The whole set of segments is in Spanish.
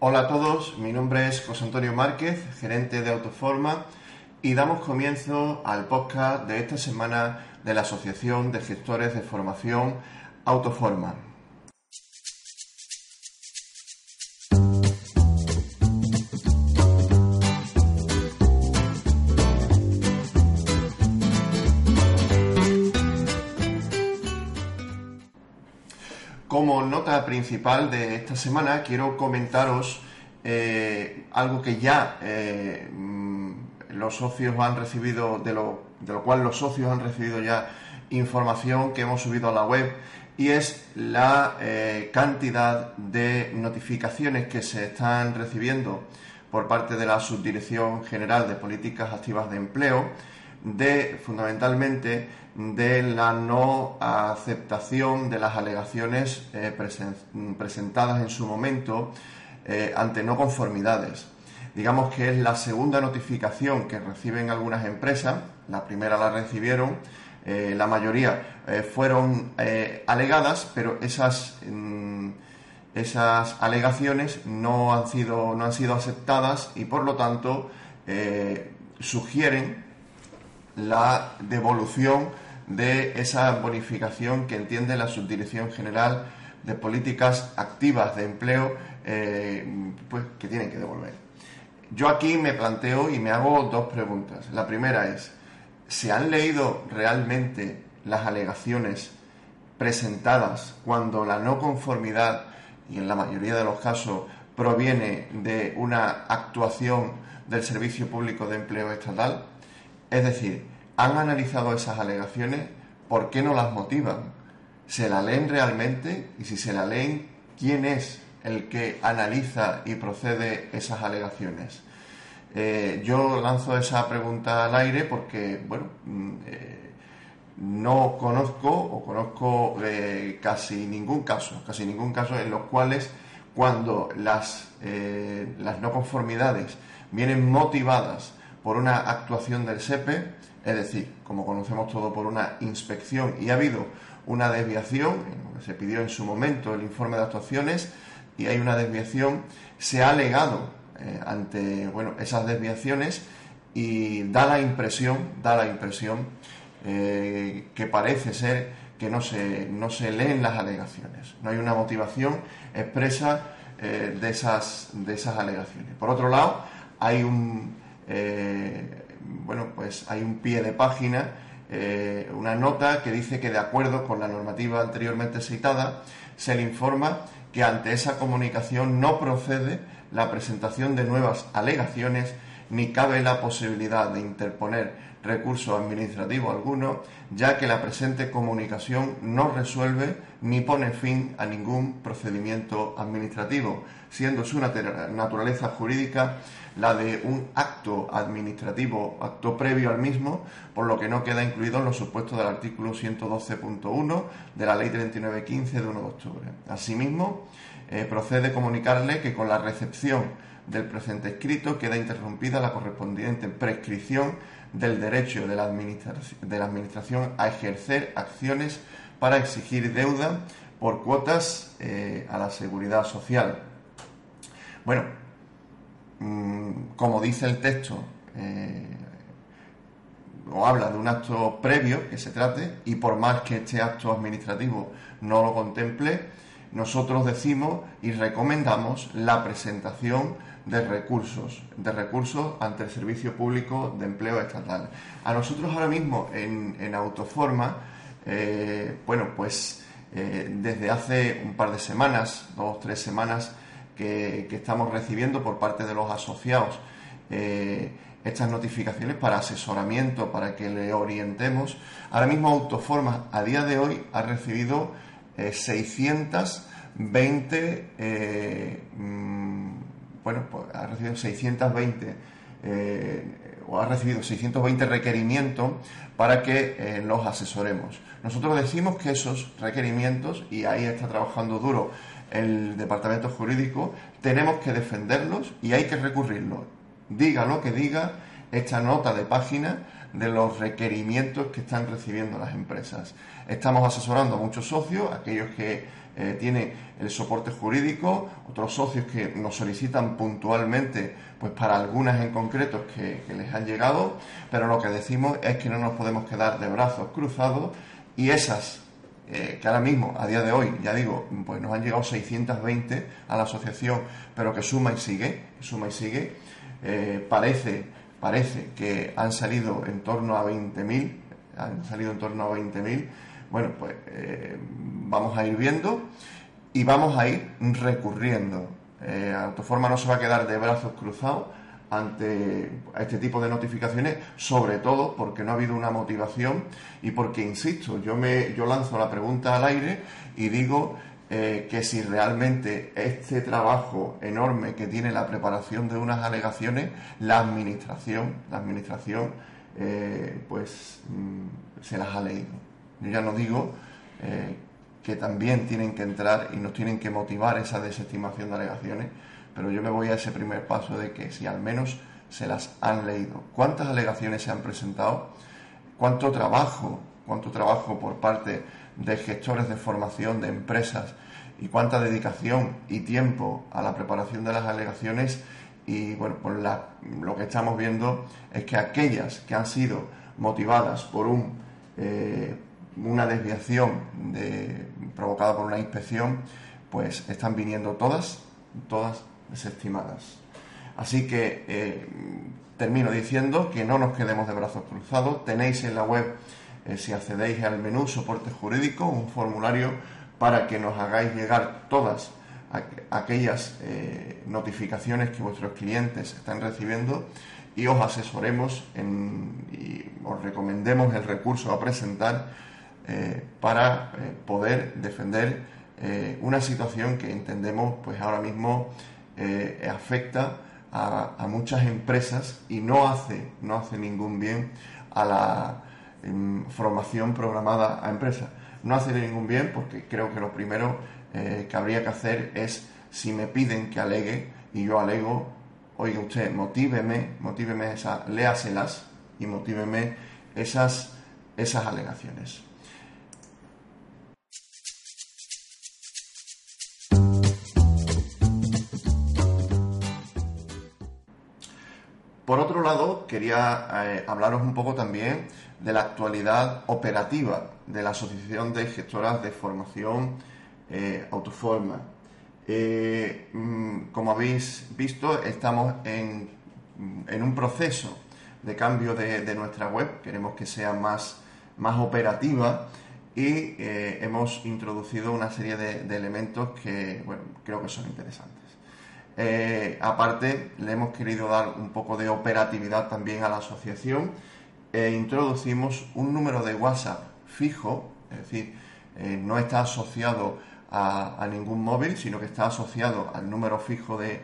Hola a todos, mi nombre es José Antonio Márquez, gerente de Autoforma, y damos comienzo al podcast de esta semana de la Asociación de Gestores de Formación Autoforma. Como nota principal de esta semana quiero comentaros eh, algo que ya eh, los socios han recibido, de lo, de lo cual los socios han recibido ya información que hemos subido a la web y es la eh, cantidad de notificaciones que se están recibiendo por parte de la Subdirección General de Políticas Activas de Empleo de fundamentalmente de la no aceptación de las alegaciones eh, presentadas en su momento eh, ante no conformidades. Digamos que es la segunda notificación que reciben algunas empresas, la primera la recibieron, eh, la mayoría fueron alegadas, pero esas, mm, esas alegaciones no han, sido, no han sido aceptadas y por lo tanto sugieren la devolución de esa bonificación que entiende la Subdirección General de Políticas Activas de Empleo, eh, pues que tienen que devolver. Yo aquí me planteo y me hago dos preguntas. La primera es, ¿se han leído realmente las alegaciones presentadas cuando la no conformidad, y en la mayoría de los casos, proviene de una actuación del Servicio Público de Empleo Estatal? Es decir, ¿han analizado esas alegaciones? ¿Por qué no las motivan? ¿Se la leen realmente? Y si se la leen, ¿quién es el que analiza y procede esas alegaciones? Eh, yo lanzo esa pregunta al aire porque, bueno, mm, eh, no conozco o conozco eh, casi ningún caso, casi ningún caso en los cuales cuando las, las no conformidades vienen motivadas por una actuación del SEPE, es decir, como conocemos todo por una inspección y ha habido una desviación, se pidió en su momento el informe de actuaciones y hay una desviación, se ha alegado eh, ante bueno, esas desviaciones y da la impresión, da la impresión eh, que parece ser que no se, no se leen las alegaciones, no hay una motivación expresa eh, de, esas, de esas alegaciones. Por otro lado, hay un, eh, bueno, pues hay un pie de página, eh, una nota que dice que de acuerdo con la normativa anteriormente citada, se le informa que ante esa comunicación no procede la presentación de nuevas alegaciones ni cabe la posibilidad de interponer recurso administrativo alguno, ya que la presente comunicación no resuelve ni pone fin a ningún procedimiento administrativo, siendo su naturaleza jurídica la de un acto administrativo, acto previo al mismo, por lo que no queda incluido en los supuestos del artículo 112.1 de la Ley 3915 de 1 de octubre. Asimismo, eh, procede comunicarle que con la recepción del presente escrito queda interrumpida la correspondiente prescripción del derecho de la, de la Administración a ejercer acciones para exigir deuda por cuotas eh, a la seguridad social. Bueno, mm, como dice el texto, eh, o habla de un acto previo que se trate, y por más que este acto administrativo no lo contemple, nosotros decimos y recomendamos la presentación de recursos, de recursos ante el Servicio Público de Empleo Estatal. A nosotros ahora mismo en, Autoforma, eh, bueno, pues eh, desde hace un par de semanas, dos, tres semanas, que, estamos recibiendo por parte de los asociados eh, estas notificaciones para asesoramiento, para que le orientemos. Ahora mismo Autoforma, a día de hoy, ha recibido 600 20, mm, bueno, pues ha recibido 620 o ha recibido 620 requerimientos para que los asesoremos. Nosotros decimos que esos requerimientos, y ahí está trabajando duro el departamento jurídico, tenemos que defenderlos y hay que recurrirlos. Diga lo que diga esta nota de página de los requerimientos que están recibiendo las empresas. Estamos asesorando a muchos socios, aquellos que eh, tienen el soporte jurídico, otros socios que nos solicitan puntualmente pues para algunas en concreto que, les han llegado, pero lo que decimos es que no nos podemos quedar de brazos cruzados y esas eh, que ahora mismo, a día de hoy, ya digo, pues nos han llegado 620 a la asociación, pero que suma y sigue, suma y sigue, eh, parece, parece que han salido en torno a 20.000, han salido en torno a 20.000, bueno, pues eh, vamos a ir viendo y vamos a ir recurriendo. Autoforma no se va a quedar de brazos cruzados ante este tipo de notificaciones, sobre todo porque no ha habido una motivación y porque, insisto, yo, me, yo lanzo la pregunta al aire y digo eh, que si realmente este trabajo enorme que tiene la preparación de unas alegaciones, la administración, la administración, eh, pues mm, se las ha leído. Yo ya no digo eh, que también tienen que entrar y nos tienen que motivar esa desestimación de alegaciones, pero yo me voy a ese primer paso de que si al menos se las han leído. ¿Cuántas alegaciones se han presentado? ¿Cuánto trabajo, cuánto trabajo por parte de gestores de formación de empresas y cuánta dedicación y tiempo a la preparación de las alegaciones? Y bueno, pues lo que estamos viendo es que aquellas que han sido motivadas por un, eh, una desviación provocada por una inspección, pues están viniendo todas, todas desestimadas. Así que eh, termino diciendo que no nos quedemos de brazos cruzados. Tenéis en la web, eh, si accedéis al menú soporte jurídico, un formulario para que nos hagáis llegar todas aquellas eh, notificaciones que vuestros clientes están recibiendo y os asesoremos y os recomendemos el recurso a presentar para poder defender una situación que entendemos pues ahora mismo eh, afecta a, muchas empresas y no hace, no hace ningún bien a la formación programada a empresas. No hace ningún bien porque creo que lo primero eh, que habría que hacer es, si me piden que alegue y yo alego, oiga usted, motíveme, motíveme esas, léaselas y motíveme esas, esas alegaciones. Por otro lado, quería eh, hablaros un poco también de la actualidad operativa de la Asociación de Gestoras de Formación eh, Autoforma. Eh, mm, como habéis visto, estamos en, un proceso de cambio de, nuestra web, queremos que sea más, más operativa y hemos introducido una serie de, de elementos que bueno, creo que son interesantes. Eh, aparte, le hemos querido dar un poco de operatividad también a la asociación e introducimos un número de WhatsApp fijo, es decir, eh, no está asociado a, ningún móvil, sino que está asociado al número fijo de,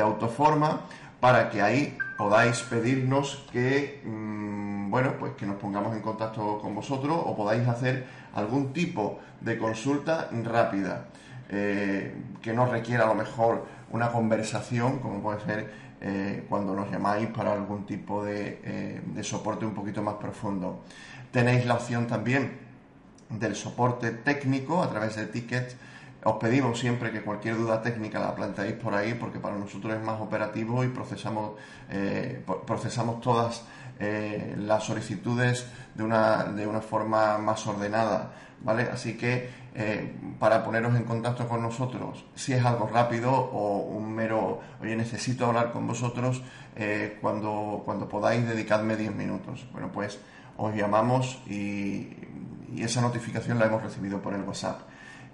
autoforma para que ahí podáis pedirnos que, mm, bueno, pues que nos pongamos en contacto con vosotros o podáis hacer algún tipo de consulta rápida eh, que no requiera a lo mejor una conversación, como puede ser eh, cuando nos llamáis para algún tipo eh, de, soporte un poquito más profundo. Tenéis la opción también del soporte técnico a través de tickets. Os pedimos siempre que cualquier duda técnica la planteéis por ahí porque para nosotros es más operativo y procesamos, eh, procesamos todas las solicitudes de una, de una forma más ordenada. ¿vale? Así que eh, para poneros en contacto con nosotros, si es algo rápido o un mero, oye, necesito hablar con vosotros, eh, cuando, cuando podáis dedicadme 10 minutos. Bueno, pues os llamamos y, esa notificación la hemos recibido por el WhatsApp.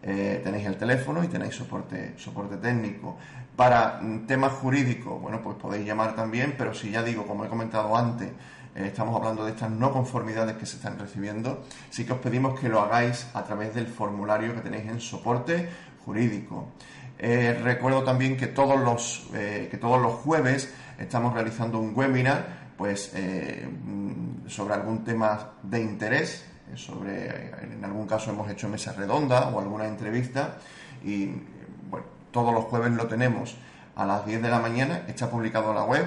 Eh, tenéis el teléfono y tenéis soporte, soporte técnico. Para temas jurídicos, bueno, pues podéis llamar también, pero si ya digo, como he comentado antes, eh, estamos hablando de estas no conformidades que se están recibiendo, sí que os pedimos que lo hagáis a través del formulario que tenéis en soporte jurídico. Eh, recuerdo también que todos los, que todos los jueves estamos realizando un webinar pues, eh, sobre algún tema de interés, sobre, en algún caso hemos hecho mesa redonda o alguna entrevista y bueno, todos los jueves lo tenemos a las 10 de la mañana, está publicado en la web,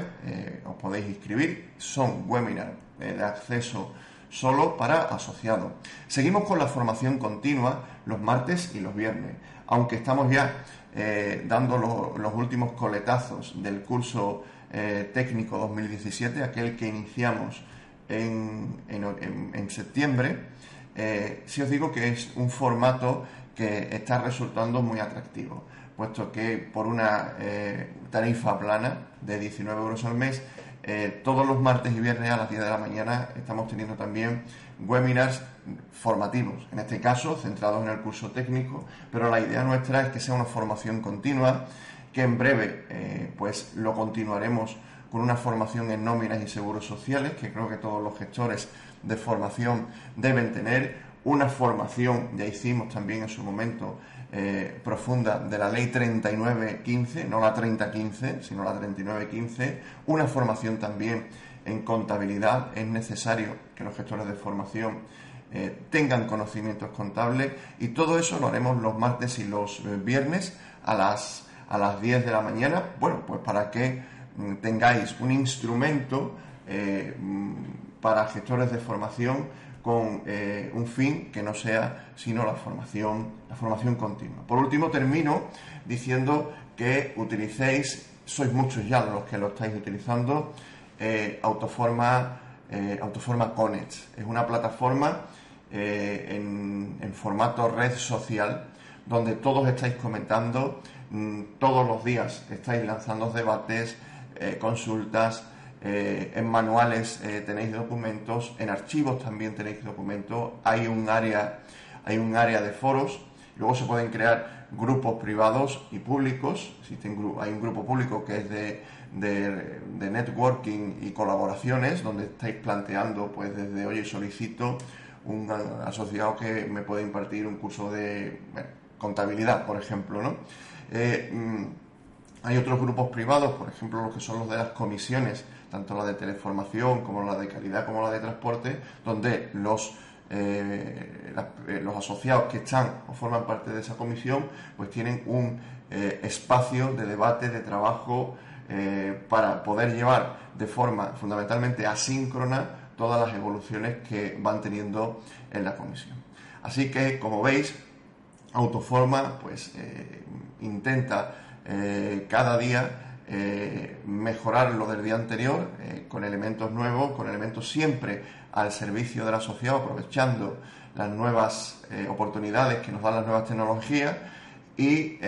os podéis inscribir, son webinars de acceso solo para asociados. Seguimos con la formación continua los martes y los viernes, aunque estamos ya eh, dando los últimos coletazos del curso eh, técnico 2017, aquel que iniciamos en, septiembre, eh, si os digo que es un formato que está resultando muy atractivo, puesto que por una tarifa plana de 19 euros al mes, todos los martes y viernes a las 10 de la mañana estamos teniendo también webinars formativos, en este caso centrados en el curso técnico, pero la idea nuestra es que sea una formación continua, que en breve eh, pues lo continuaremos con una formación en nóminas y seguros sociales, que creo que todos los gestores de formación deben tener, una formación, ya hicimos también en su momento, eh, profunda de la ley 3915, no la 3015, sino la 3915, una formación también en contabilidad, es necesario que los gestores de formación eh, tengan conocimientos contables y todo eso lo haremos los martes y los eh, viernes a las, a las 10 de la mañana, bueno, pues para que tengáis un instrumento eh, mm, para gestores de formación con un fin que no sea sino la formación, la formación continua. Por último, termino diciendo que utilicéis, sois muchos ya los que lo estáis utilizando, eh, Autoforma, eh, Autoforma Connect. Es una plataforma eh, en, formato red social donde todos estáis comentando, mm, todos los días estáis lanzando debates, consultas, en manuales tenéis documentos, en archivos también tenéis documentos, hay un área, hay un área de foros, luego se pueden crear grupos privados y públicos, hay un grupo público que es de de, networking y colaboraciones, donde estáis planteando, pues desde, oye, solicito un asociado que me pueda impartir un curso de contabilidad, por ejemplo, ¿no? Eh, mm, hay otros grupos privados, por ejemplo, los que son los de las comisiones, tanto la de teleformación como la de calidad como la de transporte, donde los eh, eh, los asociados que están o forman parte de esa comisión, pues tienen un espacio de debate, de trabajo eh, para poder llevar de forma fundamentalmente asíncrona todas las evoluciones que van teniendo en la comisión. Así que, como veis, Autoforma pues eh, intenta eh, cada día mejorar lo del día anterior con elementos nuevos, con elementos siempre al servicio del asociado, aprovechando las nuevas oportunidades que nos dan las nuevas tecnologías y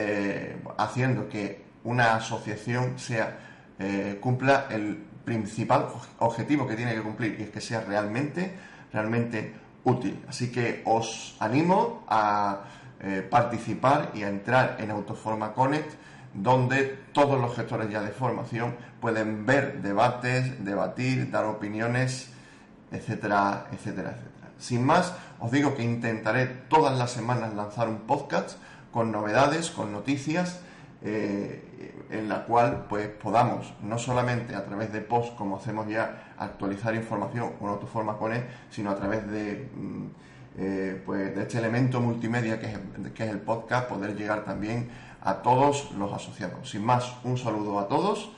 haciendo que una asociación sea eh, cumpla el principal objetivo que tiene que cumplir y es que sea realmente realmente útil. Así que os animo a eh, participar y a entrar en Autoforma Connect donde todos los gestores ya de formación pueden ver debates, debatir, dar opiniones, etcétera, etcétera, etcétera. Sin más, os digo que intentaré todas las semanas lanzar un podcast con novedades, con noticias eh, en la cual pues podamos no solamente a través de post como hacemos ya actualizar información con autoforma con él, sino a través de mm, eh, pues de este elemento multimedia que es, que es el podcast poder llegar también a todos los asociados. Sin más, un saludo a todos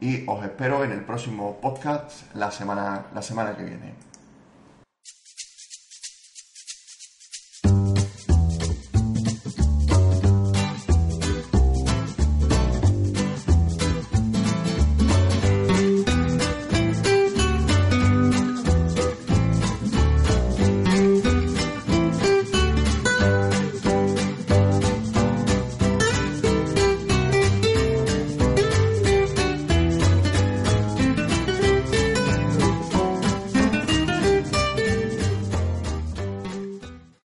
y os espero en el próximo podcast la semana, la semana que viene.